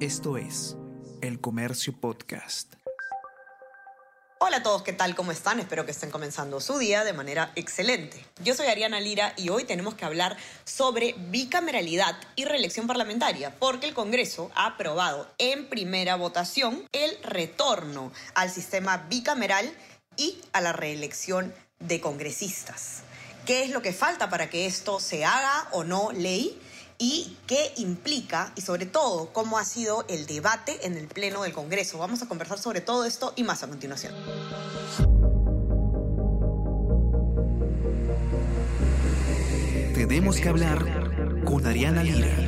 Esto es El Comercio Podcast. Hola a todos, ¿qué tal? ¿Cómo están? Espero que estén comenzando su día de manera excelente. Yo soy Ariana Lira y hoy tenemos que hablar sobre bicameralidad y reelección parlamentaria, porque el Congreso ha aprobado en primera votación el retorno al sistema bicameral y a la reelección de congresistas. ¿Qué es lo que falta para que esto se haga o no ley? Y qué implica y sobre todo cómo ha sido el debate en el Pleno del Congreso. Vamos a conversar sobre todo esto y más a continuación. Tenemos que hablar con Ariana Lira.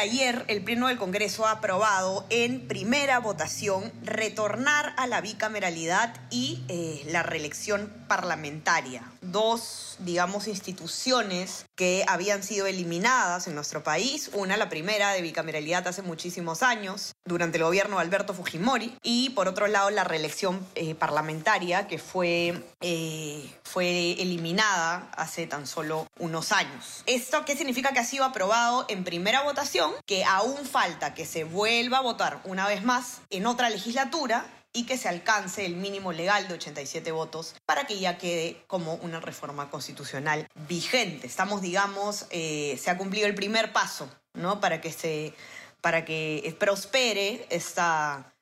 Ayer el Pleno del Congreso ha aprobado en primera votación retornar a la bicameralidad y eh, la reelección parlamentaria. Dos, digamos, instituciones que habían sido eliminadas en nuestro país. Una, la primera de bicameralidad hace muchísimos años, durante el gobierno de Alberto Fujimori. Y por otro lado, la reelección eh, parlamentaria que fue, eh, fue eliminada hace tan solo unos años. ¿Esto qué significa que ha sido aprobado en primera votación? Que aún falta que se vuelva a votar una vez más en otra legislatura y que se alcance el mínimo legal de 87 votos para que ya quede como una reforma constitucional vigente. Estamos, digamos, eh, se ha cumplido el primer paso, ¿no? Para que se, para que prospere esta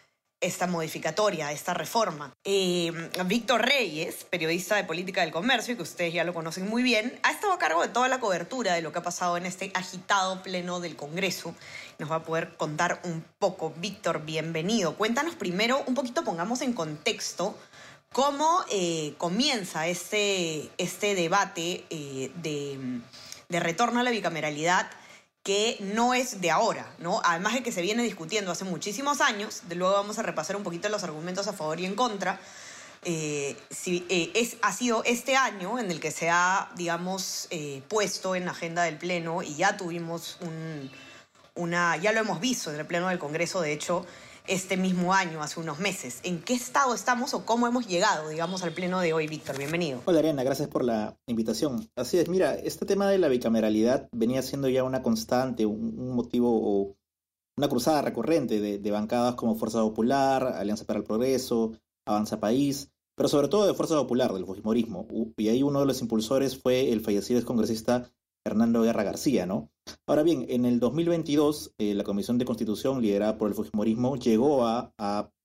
esta modificatoria, esta reforma. Eh, Víctor Reyes, periodista de política del comercio, que ustedes ya lo conocen muy bien, ha estado a cargo de toda la cobertura de lo que ha pasado en este agitado pleno del Congreso. Nos va a poder contar un poco. Víctor, bienvenido. Cuéntanos primero, un poquito pongamos en contexto cómo eh, comienza este, este debate eh, de, de retorno a la bicameralidad que no es de ahora, ¿no? Además de que se viene discutiendo hace muchísimos años, de luego vamos a repasar un poquito los argumentos a favor y en contra. Eh, si, eh, es, ha sido este año en el que se ha, digamos, eh, puesto en agenda del Pleno y ya tuvimos un, una, ya lo hemos visto en el Pleno del Congreso, de hecho, este mismo año, hace unos meses. ¿En qué estado estamos o cómo hemos llegado, digamos, al pleno de hoy, Víctor? Bienvenido. Hola, Ariana, gracias por la invitación. Así es, mira, este tema de la bicameralidad venía siendo ya una constante, un, motivo o una cruzada recurrente de, bancadas como Fuerza Popular, Alianza para el Progreso, Avanza País, pero sobre todo de Fuerza Popular, del Fujimorismo. Y ahí uno de los impulsores fue el fallecido excongresista Hernando Guerra García, ¿no? Ahora bien, en el 2022, eh, la Comisión de Constitución, liderada por el Fujimorismo, llegó a,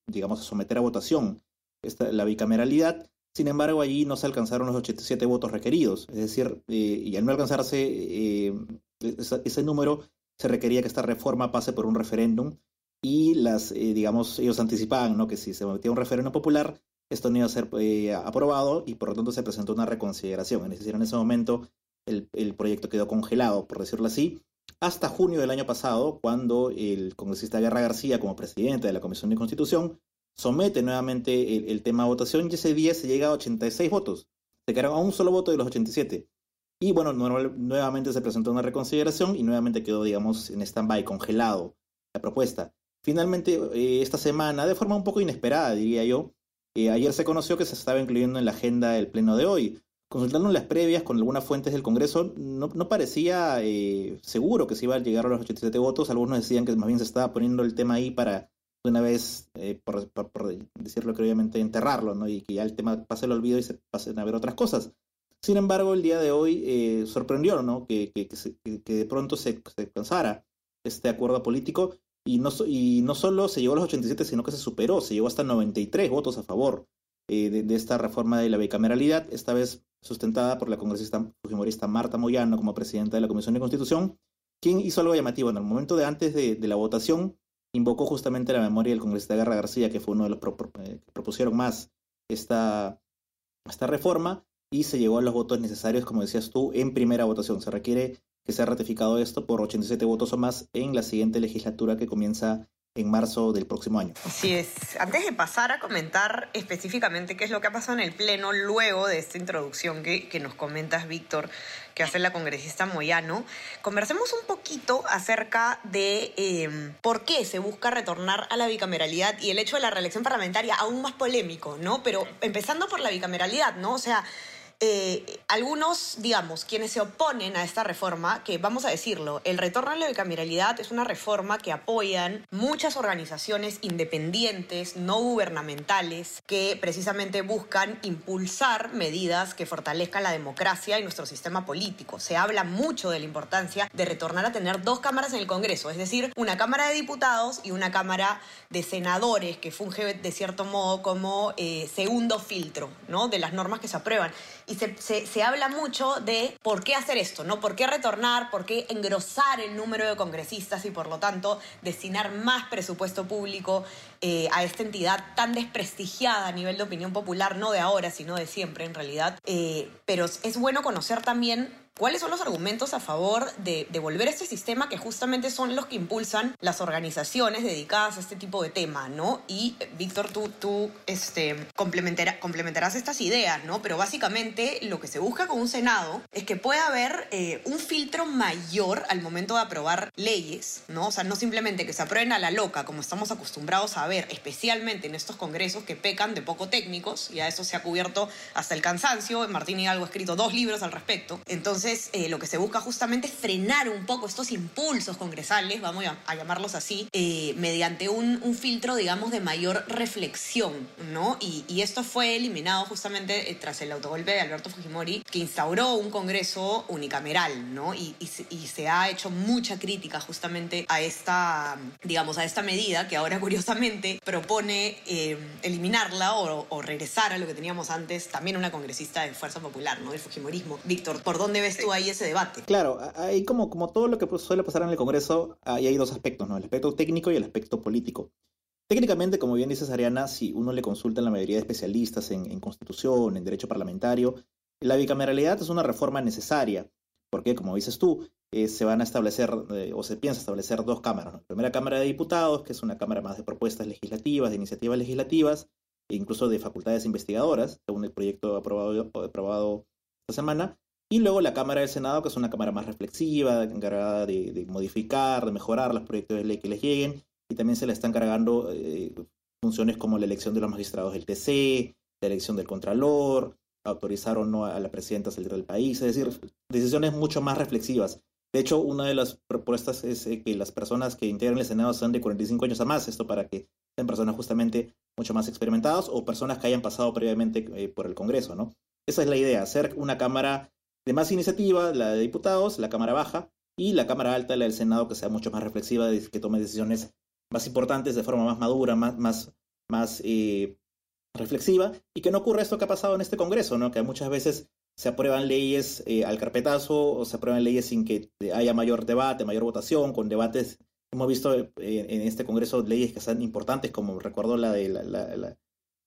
digamos, a someter a votación esta, la bicameralidad. Sin embargo, allí no se alcanzaron los 87 votos requeridos. Es decir, eh, y al no alcanzarse eh, ese, número, se requería que esta reforma pase por un referéndum. Y las, digamos, ellos anticipaban ¿no? que si se metía un referéndum popular, esto no iba a ser aprobado y por lo tanto se presentó una reconsideración. Es decir, en ese momento el, proyecto quedó congelado, por decirlo así, hasta junio del año pasado, cuando el congresista Guerra García, como presidente de la Comisión de Constitución, somete nuevamente el, tema a votación y ese día se llega a 86 votos. Se quedaron a un solo voto de los 87. Y bueno, nuevamente se presentó una reconsideración y nuevamente quedó, digamos, en stand-by, congelado la propuesta. Finalmente, eh, esta semana, de forma un poco inesperada, diría yo, eh, ayer se conoció que se estaba incluyendo en la agenda del pleno de hoy. Consultando las previas con algunas fuentes del Congreso, no, parecía eh, seguro que se iba a llegar a los 87 votos. Algunos decían que más bien se estaba poniendo el tema ahí para una vez, eh, por, decirlo que obviamente, enterrarlo, ¿no? Y que ya el tema pase el olvido y se pasen a ver otras cosas. Sin embargo, el día de hoy eh, sorprendió, ¿no? Que, que, de pronto se, se alcanzara este acuerdo político y no, y no solo se llegó a los 87, sino que se superó, se llegó hasta 93 votos a favor de, de, esta reforma de la bicameralidad. Esta vez sustentada por la congresista fujimorista Marta Moyano como presidenta de la Comisión de Constitución, quien hizo algo llamativo. En el momento de antes de, la votación, invocó justamente la memoria del congresista Guerra García, que fue uno de los eh, que propusieron más esta, esta reforma, y se llegó a los votos necesarios, como decías tú, en primera votación. Se requiere que sea ratificado esto por 87 votos o más en la siguiente legislatura que comienza en marzo del próximo año. Así es. Antes de pasar a comentar específicamente qué es lo que ha pasado en el Pleno luego de esta introducción que, que nos comentas, Víctor, que hace la congresista Moyano, conversemos un poquito acerca de em, por qué se busca retornar a la bicameralidad y el hecho de la reelección parlamentaria aún más polémico, ¿no? Pero empezando por la bicameralidad, ¿no? O sea, eh, algunos, digamos, quienes se oponen a esta reforma, que vamos a decirlo, el retorno a la bicameralidad es una reforma que apoyan muchas organizaciones independientes, no gubernamentales, que precisamente buscan impulsar medidas que fortalezcan la democracia y nuestro sistema político. Se habla mucho de la importancia de retornar a tener dos cámaras en el Congreso, es decir, una Cámara de Diputados y una Cámara de Senadores, que funge de cierto modo como eh, segundo filtro ¿no? de las normas que se aprueban. Y se, se, habla mucho de por qué hacer esto, ¿no? ¿Por qué retornar? ¿Por qué engrosar el número de congresistas y por lo tanto destinar más presupuesto público eh, a esta entidad tan desprestigiada a nivel de opinión popular, no de ahora, sino de siempre en realidad? Eh, pero es bueno conocer también ¿Cuáles son los argumentos a favor de, de, volver a este sistema que justamente son los que impulsan las organizaciones dedicadas a este tipo de tema, ¿no? Y, Víctor, tú, tú este, complementará, complementarás estas ideas, ¿no? Pero básicamente lo que se busca con un Senado es que pueda haber eh, un filtro mayor al momento de aprobar leyes, ¿no? O sea, no simplemente que se aprueben a la loca, como estamos acostumbrados a ver, especialmente en estos congresos que pecan de poco técnicos, y a eso se ha cubierto hasta el cansancio. Martín Hidalgo ha escrito dos libros al respecto. Entonces, entonces, eh, lo que se busca justamente es frenar un poco estos impulsos congresales, vamos a, llamarlos así, eh, mediante un, filtro, digamos, de mayor reflexión, ¿no? Y, esto fue eliminado justamente eh, tras el autogolpe de Alberto Fujimori, que instauró un Congreso unicameral, ¿no? Y, se ha hecho mucha crítica justamente a esta, digamos, a esta medida que ahora curiosamente propone eliminarla o, o regresar a lo que teníamos antes, también una congresista de Fuerza Popular, ¿no? Del Fujimorismo. Víctor, ¿por dónde ves tú ahí ese debate? Claro, hay como, como todo lo que suele pasar en el Congreso, ahí hay dos aspectos, ¿no? El aspecto técnico y el aspecto político. Técnicamente, como bien dices, Ariana, si uno le consulta a la mayoría de especialistas en, en constitución, en derecho parlamentario, la bicameralidad es una reforma necesaria, porque, como dices tú, eh, se van a establecer, eh, o se piensa establecer dos cámaras. ¿no? La primera Cámara de Diputados, que es una cámara más de propuestas legislativas, de iniciativas legislativas, e incluso de facultades investigadoras, según el proyecto aprobado, aprobado esta semana, y luego la Cámara del Senado, que es una Cámara más reflexiva, encargada de, modificar, de mejorar los proyectos de ley que les lleguen, y también se le están cargando eh, funciones como la elección de los magistrados del TC, la elección del Contralor, autorizar o no a la presidenta a salir del país, es decir, decisiones mucho más reflexivas. De hecho, una de las propuestas es eh, que las personas que integran el Senado sean de 45 años a más, esto para que sean personas justamente mucho más experimentadas o personas que hayan pasado previamente eh, por el Congreso, ¿no? Esa es la idea, hacer una Cámara de más iniciativa, la de diputados, la Cámara Baja, y la Cámara Alta, la del Senado, que sea mucho más reflexiva, que tome decisiones más importantes de forma más madura, más, más, más eh, reflexiva, y que no ocurra esto que ha pasado en este Congreso, ¿no? que muchas veces se aprueban leyes eh, al carpetazo o se aprueban leyes sin que haya mayor debate, mayor votación, con debates. Hemos visto eh, en este Congreso leyes que son importantes, como recuerdo la de la, la, la,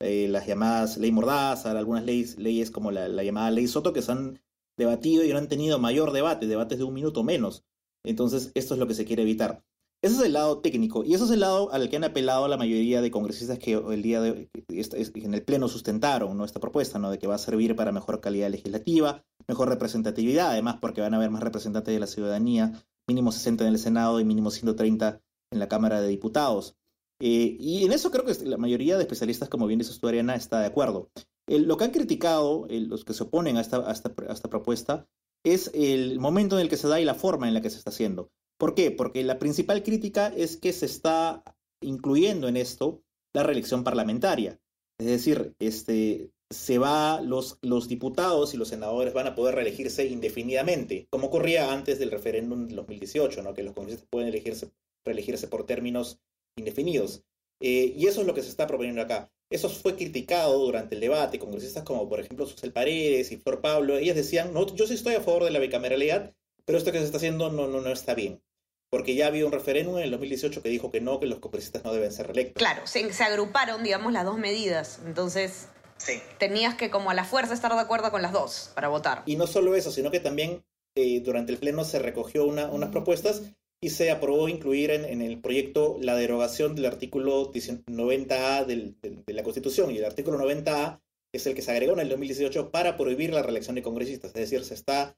eh, las llamadas ley Mordaza, algunas leyes, leyes como la, llamada ley Soto, que han debatido y no han tenido mayor debate, debates de un minuto menos. Entonces, esto es lo que se quiere evitar. Ese es el lado técnico y ese es el lado al que han apelado la mayoría de congresistas que el día de en el pleno sustentaron esta propuesta, ¿no? de que va a servir para mejor calidad legislativa, mejor representatividad, además porque van a haber más representantes de la ciudadanía, mínimo 60 en el Senado y mínimo 130 en la Cámara de Diputados. Eh, y en eso creo que la mayoría de especialistas, como bien dice Ariana, está de acuerdo. El, lo que han criticado los que se oponen a esta, propuesta es el momento en el que se da y la forma en la que se está haciendo. ¿Por qué? Porque la principal crítica es que se está incluyendo en esto la reelección parlamentaria. Es decir, este, se va, los, los diputados y los senadores van a poder reelegirse indefinidamente, como ocurría antes del referéndum del 2018, ¿no? que los congresistas pueden elegirse, reelegirse por términos indefinidos. Eh, y eso es lo que se está proponiendo acá. Eso fue criticado durante el debate. Congresistas como, por ejemplo, Susel Paredes y Flor Pablo, ellas decían, no, yo sí estoy a favor de la bicameralidad, pero esto que se está haciendo no, no, no está bien. Porque ya había un referéndum en el 2018 que dijo que no, que los congresistas no deben ser reelectos. Claro, se, se agruparon, digamos, las dos medidas. Entonces, sí. tenías que, como a la fuerza, estar de acuerdo con las dos para votar. Y no solo eso, sino que también eh, durante el Pleno se recogió una, unas propuestas y se aprobó incluir en, el proyecto la derogación del artículo 90A del, del, de la Constitución. Y el artículo 90A es el que se agregó en el 2018 para prohibir la reelección de congresistas. Es decir, se está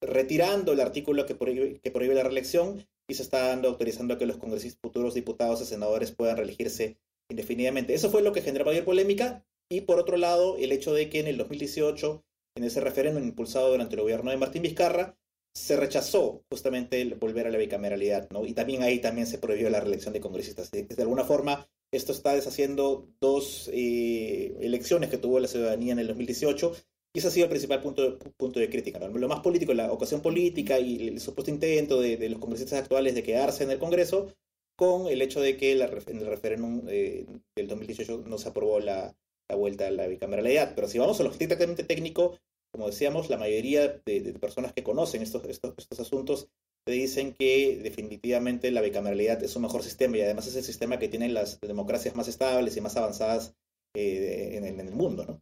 retirando el artículo que prohíbe, que prohíbe la reelección y se está dando autorizando que los congresistas, futuros diputados y senadores puedan reelegirse indefinidamente. Eso fue lo que generó mayor polémica. Y por otro lado, el hecho de que en el 2018 en ese referéndum impulsado durante el gobierno de Martín Vizcarra, se rechazó justamente el volver a la bicameralidad, ¿no? Y también ahí también se prohibió la reelección de congresistas. De, alguna forma, esto está deshaciendo dos eh, elecciones que tuvo la ciudadanía en el 2018 y ese ha sido el principal punto de, crítica. Lo más político, la ocasión política y el supuesto intento de, los congresistas actuales de quedarse en el Congreso con el hecho de que en el referéndum eh, del 2018 no se aprobó la, la vuelta a la bicameralidad. Pero si vamos a lo estrictamente técnico, como decíamos, la mayoría de, personas que conocen estos, estos, asuntos te dicen que definitivamente la bicameralidad es un mejor sistema y además es el sistema que tiene las democracias más estables y más avanzadas eh, en, el, mundo, ¿no?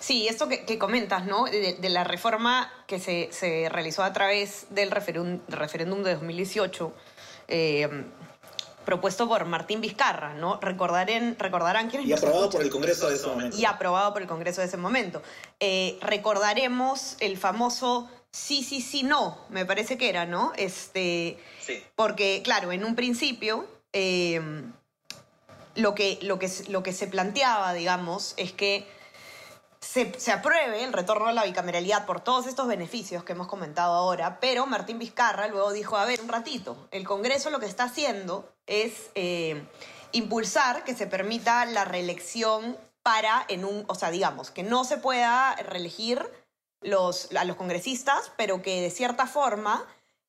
Sí, esto que, comentas, ¿no? De, la reforma que se, se, realizó a través del referéndum de 2018, eh, propuesto por Martín Vizcarra, ¿no? Recordarán, recordarán quiénes... Y aprobado por el Congreso de ese momento. Y aprobado por el Congreso de ese momento. Eh, recordaremos el famoso sí, sí, sí, no, me parece que era, ¿no? Este, sí. Porque, claro, en un principio... Eh, lo que, lo, que, lo que se planteaba, digamos, es que se, apruebe el retorno a la bicameralidad por todos estos beneficios que hemos comentado ahora, pero Martín Vizcarra luego dijo, a ver, un ratito, el Congreso lo que está haciendo es eh, impulsar que se permita la reelección para, en un, o sea, digamos, que no se pueda reelegir los, a los congresistas, pero que de cierta forma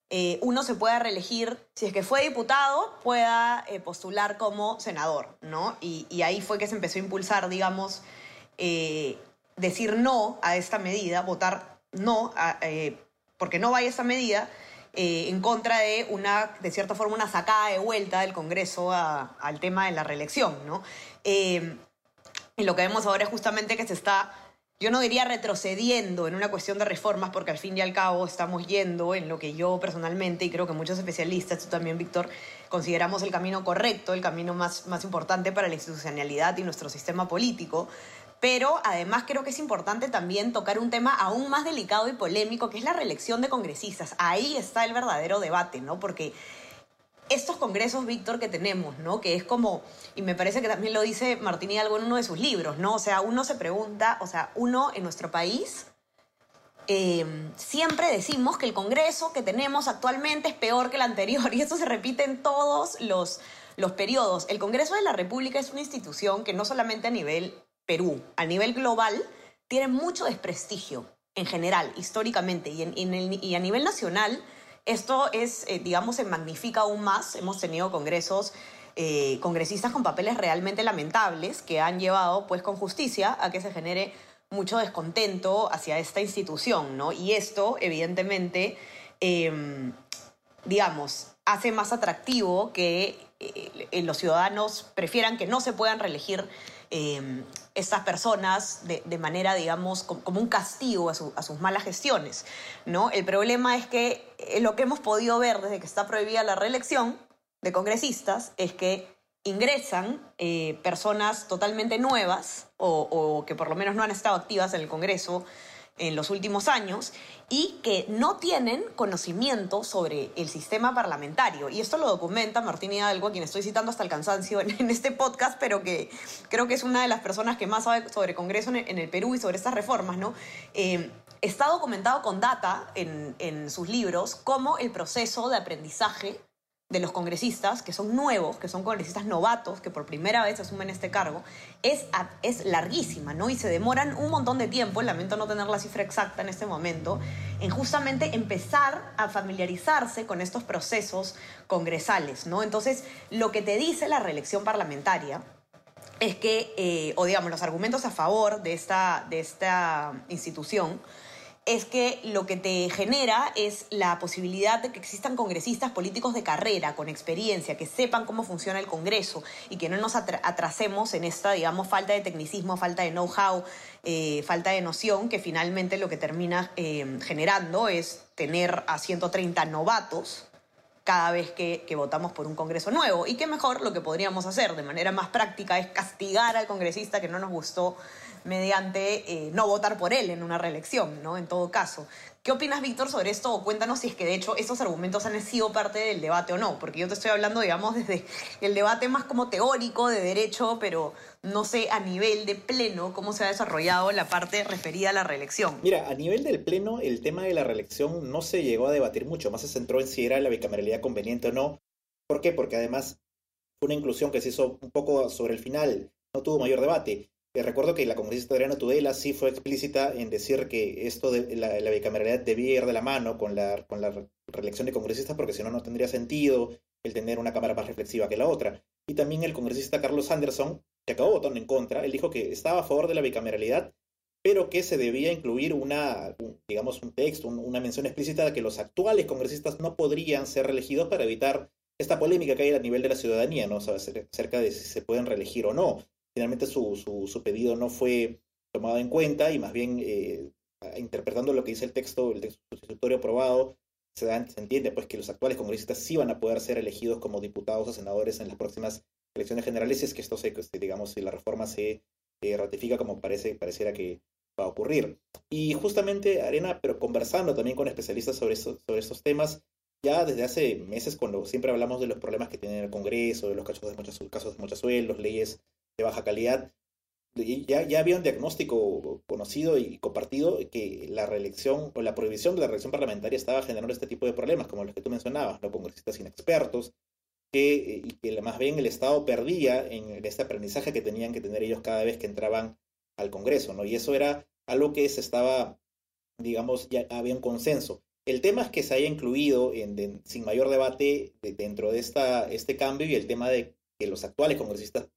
eh, uno se pueda reelegir, si es que fue diputado, pueda eh, postular como senador, ¿no? Y, y, ahí fue que se empezó a impulsar, digamos, decir no a esta medida, votar no, porque no vaya esta medida, eh, en contra de una, de cierta forma, una sacada de vuelta del Congreso al tema de la reelección, ¿no? Eh, y lo que vemos ahora es justamente que se está, yo no diría retrocediendo en una cuestión de reformas, porque al fin y al cabo estamos yendo en lo que yo personalmente, y creo que muchos especialistas, tú también, Víctor, consideramos el camino correcto, el camino más, más importante para la institucionalidad y nuestro sistema político, pero además creo que es importante también tocar un tema aún más delicado y polémico, que es la reelección de congresistas. Ahí está el verdadero debate, ¿no? Porque estos congresos, Víctor, que tenemos, ¿no? Que es como, y me parece que también lo dice Martín Hidalgo en uno de sus libros, ¿no? O sea, uno se pregunta, o sea, uno en nuestro país em, siempre decimos que el Congreso que tenemos actualmente es peor que el anterior y eso se repite en todos los, los periodos. El Congreso de la República es una institución que no solamente a nivel Perú a nivel global tiene mucho desprestigio en general, históricamente, y, y a nivel nacional esto es, eh, digamos, se magnifica aún más. Hemos tenido congresos, eh, congresistas con papeles realmente lamentables que han llevado, pues, con justicia a que se genere mucho descontento hacia esta institución, ¿no? Y esto, evidentemente, em, digamos, hace más atractivo que eh, los ciudadanos prefieran que no se puedan reelegir eh, estas personas de, manera, digamos, como un castigo a, sus malas gestiones. ¿no? El problema es que eh, lo que hemos podido ver desde que está prohibida la reelección de congresistas es que ingresan eh, personas totalmente nuevas o, que por lo menos no han estado activas en el Congreso en los últimos años y que no tienen conocimiento sobre el sistema parlamentario. Y esto lo documenta Martín Hidalgo, a quien estoy citando hasta el cansancio en, este podcast, pero que creo que es una de las personas que más sabe sobre Congreso en, el Perú y sobre estas reformas, ¿no? Eh, está documentado con data en, en sus libros cómo el proceso de aprendizaje de los congresistas, que son nuevos, que son congresistas novatos, que por primera vez asumen este cargo, es, es larguísima, ¿no? Y se demoran un montón de tiempo, lamento no tener la cifra exacta en este momento, en justamente empezar a familiarizarse con estos procesos congresales, ¿no? Entonces, lo que te dice la reelección parlamentaria es que, eh, o digamos, los argumentos a favor de esta, de esta institución, es que lo que te genera es la posibilidad de que existan congresistas políticos de carrera, con experiencia, que sepan cómo funciona el Congreso y que no nos atrasemos en esta, digamos, falta de tecnicismo, falta de know-how, eh, falta de noción, que finalmente lo que termina eh, generando es tener a 130 novatos cada vez que, votamos por un Congreso nuevo. Y qué mejor lo que podríamos hacer de manera más práctica es castigar al congresista que no nos gustó mediante eh, no votar por él en una reelección, ¿no? En todo caso. ¿Qué opinas, Víctor, sobre esto? O cuéntanos si es que de hecho estos argumentos han sido parte del debate o no, porque yo te estoy hablando, digamos, desde el debate más como teórico de derecho, pero no sé a nivel de pleno cómo se ha desarrollado la parte referida a la reelección. Mira, a nivel del pleno, el tema de la reelección no se llegó a debatir mucho, más se centró en si era la bicameralidad conveniente o no. ¿Por qué? Porque además fue una inclusión que se hizo un poco sobre el final, no tuvo mayor debate. Recuerdo que la congresista Adriana Tudela sí fue explícita en decir que esto de la, bicameralidad debía ir de la mano con la, con la reelección de congresistas porque si no, no tendría sentido el tener una cámara más reflexiva que la otra. Y también el congresista Carlos Anderson, que acabó votando en contra, él dijo que estaba a favor de la bicameralidad, pero que se debía incluir una, digamos, un texto, una mención explícita de que los actuales congresistas no podrían ser reelegidos para evitar esta polémica que hay a nivel de la ciudadanía, ¿no? O acerca de si se pueden reelegir o no finalmente su, su, pedido no fue tomado en cuenta y más bien eh, interpretando lo que dice el texto, el texto sustitutorio aprobado, se, se, entiende pues que los actuales congresistas sí van a poder ser elegidos como diputados o senadores en las próximas elecciones generales si es que esto se, este, digamos, si la reforma se eh, ratifica como parece, pareciera que va a ocurrir. Y justamente, Arena, pero conversando también con especialistas sobre, sobre estos temas, ya desde hace meses, cuando siempre hablamos de los problemas que tiene el Congreso, de los casos de muchos casos de sueldos, leyes de baja calidad. Ya, ya había un diagnóstico conocido y compartido que la reelección o la prohibición de la reelección parlamentaria estaba generando este tipo de problemas, como los que tú mencionabas, ¿no? congresistas inexpertos, que, y que más bien el Estado perdía en este aprendizaje que tenían que tener ellos cada vez que entraban al Congreso, ¿no? Y eso era algo que se estaba, digamos, ya había un consenso. El tema es que se haya incluido sin mayor debate dentro de esta, este cambio y el tema de que los actuales congresistas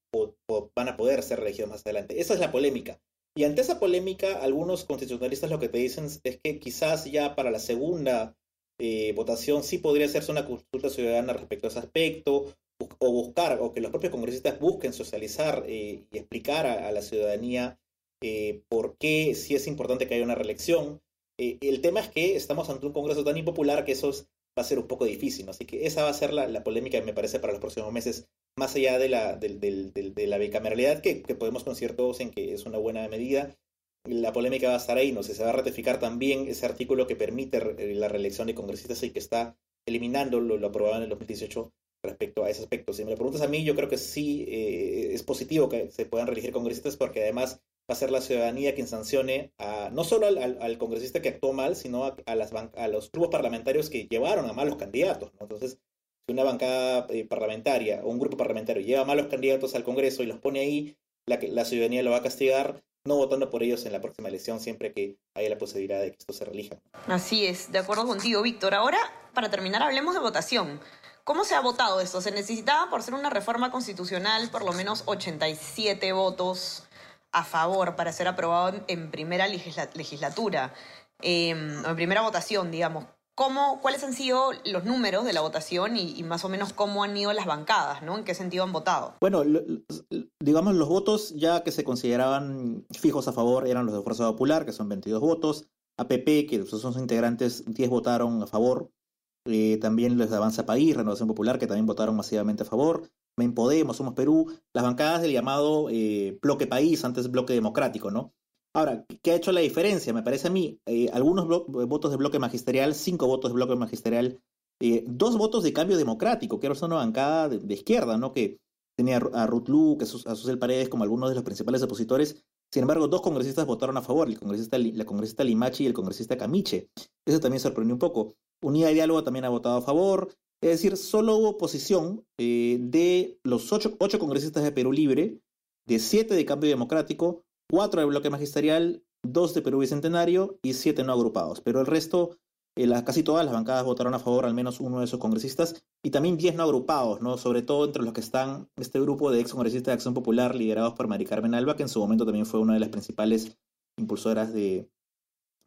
van a poder ser elegidos más adelante. Esa es la polémica. Y ante esa polémica, algunos constitucionalistas lo que te dicen es que quizás ya para la segunda eh, votación sí podría hacerse una consulta ciudadana respecto a ese aspecto, o buscar, o que los propios congresistas busquen socializar eh, y explicar a, la ciudadanía eh, por qué sí es importante que haya una reelección. el tema es que estamos ante un Congreso tan impopular que eso va a ser un poco difícil, así que esa va a ser la, la polémica, me parece, para los próximos meses más allá de la, de, la bicameralidad, que, podemos coincidir todos en que es una buena medida, la polémica va a estar ahí, no sé, se va a ratificar también ese artículo que permite la reelección de congresistas y que está eliminando lo, aprobado en el 2018 respecto a ese aspecto. Si me lo preguntas a mí, yo creo que sí eh, es positivo que se puedan reelegir congresistas porque además va a ser la ciudadanía quien sancione a, no solo al, congresista que actuó mal, sino a, las, a los grupos parlamentarios que llevaron a malos candidatos. Entonces, una bancada eh, parlamentaria o un grupo parlamentario lleva malos candidatos al Congreso y los pone ahí, la, la ciudadanía lo va a castigar no votando por ellos en la próxima elección siempre que haya la posibilidad de que esto se relija. Así es, de acuerdo contigo, Víctor. Ahora, para terminar, hablemos de votación. ¿Cómo se ha votado esto? Se necesitaba, por ser una reforma constitucional, por lo menos 87 votos a favor para ser aprobado en, primera legislatura, em, en primera votación, digamos. ¿Cómo, ¿Cuáles han sido los números de la votación y, más o menos cómo han ido las bancadas? ¿no? ¿En qué sentido han votado? Bueno, digamos, los votos ya que se consideraban fijos a favor eran los de Fuerza Popular, que son 22 votos. APP, que son sus integrantes, 10 votaron a favor. Eh, también los de Avanza País, Renovación Popular, que también votaron masivamente a favor. Men Podemos, Somos Perú. Las bancadas del llamado eh, bloque país, antes bloque democrático, ¿no? Ahora, ¿qué ha hecho la diferencia? Me parece a mí, eh, algunos votos de bloque magisterial, cinco votos de bloque magisterial, eh, dos votos de cambio democrático, que era una bancada de, izquierda, ¿no? Que tenía a Ruth Luke, a Susel Paredes como algunos de los principales opositores. Sin embargo, dos congresistas votaron a favor, el congresista, la congresista Limachi y el congresista Camiche. Eso también sorprendió un poco. Unida de Diálogo también ha votado a favor. Es decir, solo hubo oposición eh, de los ocho, ocho congresistas de Perú Libre, de siete de Cambio Democrático, cuatro de bloque magisterial, dos de Perú Bicentenario y siete no agrupados. Pero el resto, eh, casi todas las bancadas votaron a favor, al menos uno de esos congresistas, y también diez no agrupados, ¿no? sobre todo entre los que están este grupo de ex congresistas de Acción Popular liderados por Mari Carmen Alba, que en su momento también fue una de las principales impulsoras de,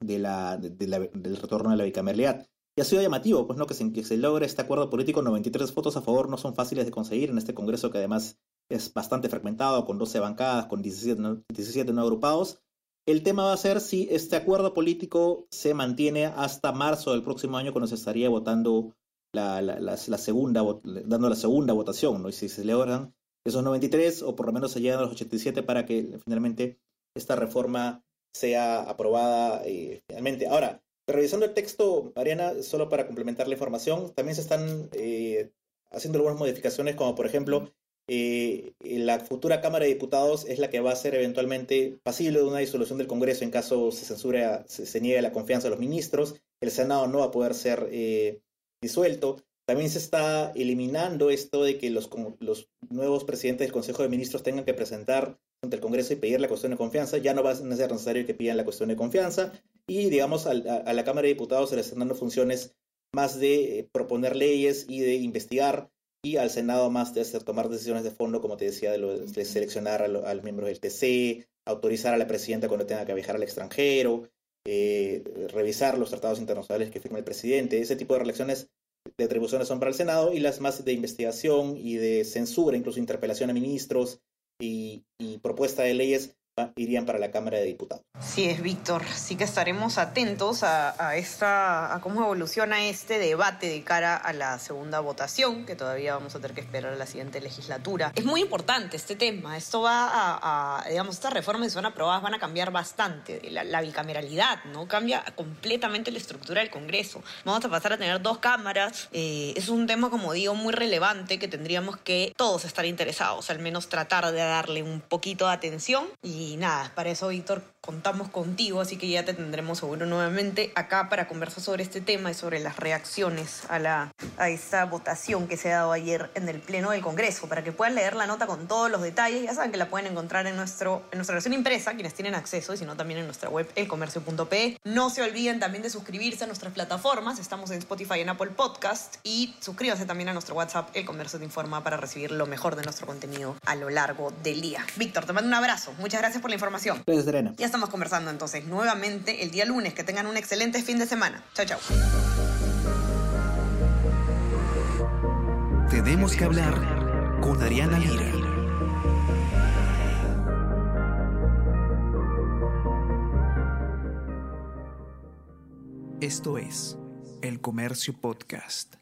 la, del retorno a la bicameralidad. Y ha sido llamativo, pues no, que se, que se logre este acuerdo político, 93 votos a favor no son fáciles de conseguir en este Congreso que además es bastante fragmentado, con 12 bancadas, con 17 no, 17 no agrupados. El tema va a ser si este acuerdo político se mantiene hasta marzo del próximo año, cuando se estaría votando la, la, la, segunda, dando la segunda votación, ¿no? Y si se logran esos 93, o por lo menos se llegan a los 87 para que finalmente esta reforma sea aprobada eh, finalmente. Ahora, revisando el texto, Mariana, solo para complementar la información, también se están eh, haciendo algunas modificaciones, como por ejemplo, eh, la futura Cámara de Diputados es la que va a ser eventualmente pasible de una disolución del Congreso en caso se censure, se, niegue la confianza de los ministros. El Senado no va a poder ser disuelto. También se está eliminando esto de que los, los nuevos presidentes del Consejo de Ministros tengan que presentar ante el Congreso y pedir la cuestión de confianza. Ya no va a ser necesario que pidan la cuestión de confianza. Y, digamos, a, la Cámara de Diputados se le están dando funciones más de eh, proponer leyes y de investigar. Y al Senado más de hacer, tomar decisiones de fondo, como te decía, de, seleccionar a, los miembros del TC, autorizar a la presidenta cuando tenga que viajar al extranjero, eh, revisar los tratados internacionales que firma el presidente. Ese tipo de relaciones de atribuciones son para el Senado y las más de investigación y de censura, incluso interpelación a ministros y, y propuesta de leyes irían para la Cámara de Diputados. Sí, es Víctor. Sí que estaremos atentos a, esta, a cómo evoluciona este debate de cara a la segunda votación, que todavía vamos a tener que esperar a la siguiente legislatura. Es muy importante este tema. Esto va a, digamos, estas reformas que son aprobadas van a cambiar bastante. La, bicameralidad, ¿no? Cambia completamente la estructura del Congreso. Vamos a pasar a tener dos cámaras. Eh, es un tema, como digo, muy relevante que tendríamos que todos estar interesados, al menos tratar de darle un poquito de atención y y nada, para eso, Víctor, contamos contigo, así que ya te tendremos seguro nuevamente acá para conversar sobre este tema y sobre las reacciones a, la, a esta votación que se ha dado ayer en el Pleno del Congreso, para que puedan leer la nota con todos los detalles. Ya saben que la pueden encontrar en, nuestro, en nuestra versión impresa, quienes tienen acceso, y si no, también en nuestra web, elcomercio.pe. No se olviden también de suscribirse a nuestras plataformas, estamos en Spotify y en Apple Podcast, y suscríbanse también a nuestro WhatsApp, El Comercio te informa, para recibir lo mejor de nuestro contenido a lo largo del día. Víctor, te mando un abrazo. Muchas gracias por la información. Gracias, Serena. Estamos conversando entonces nuevamente el día lunes. Que tengan un excelente fin de semana. Chao, chao. Tenemos que hablar con Ariana Lira. Esto es El Comercio Podcast.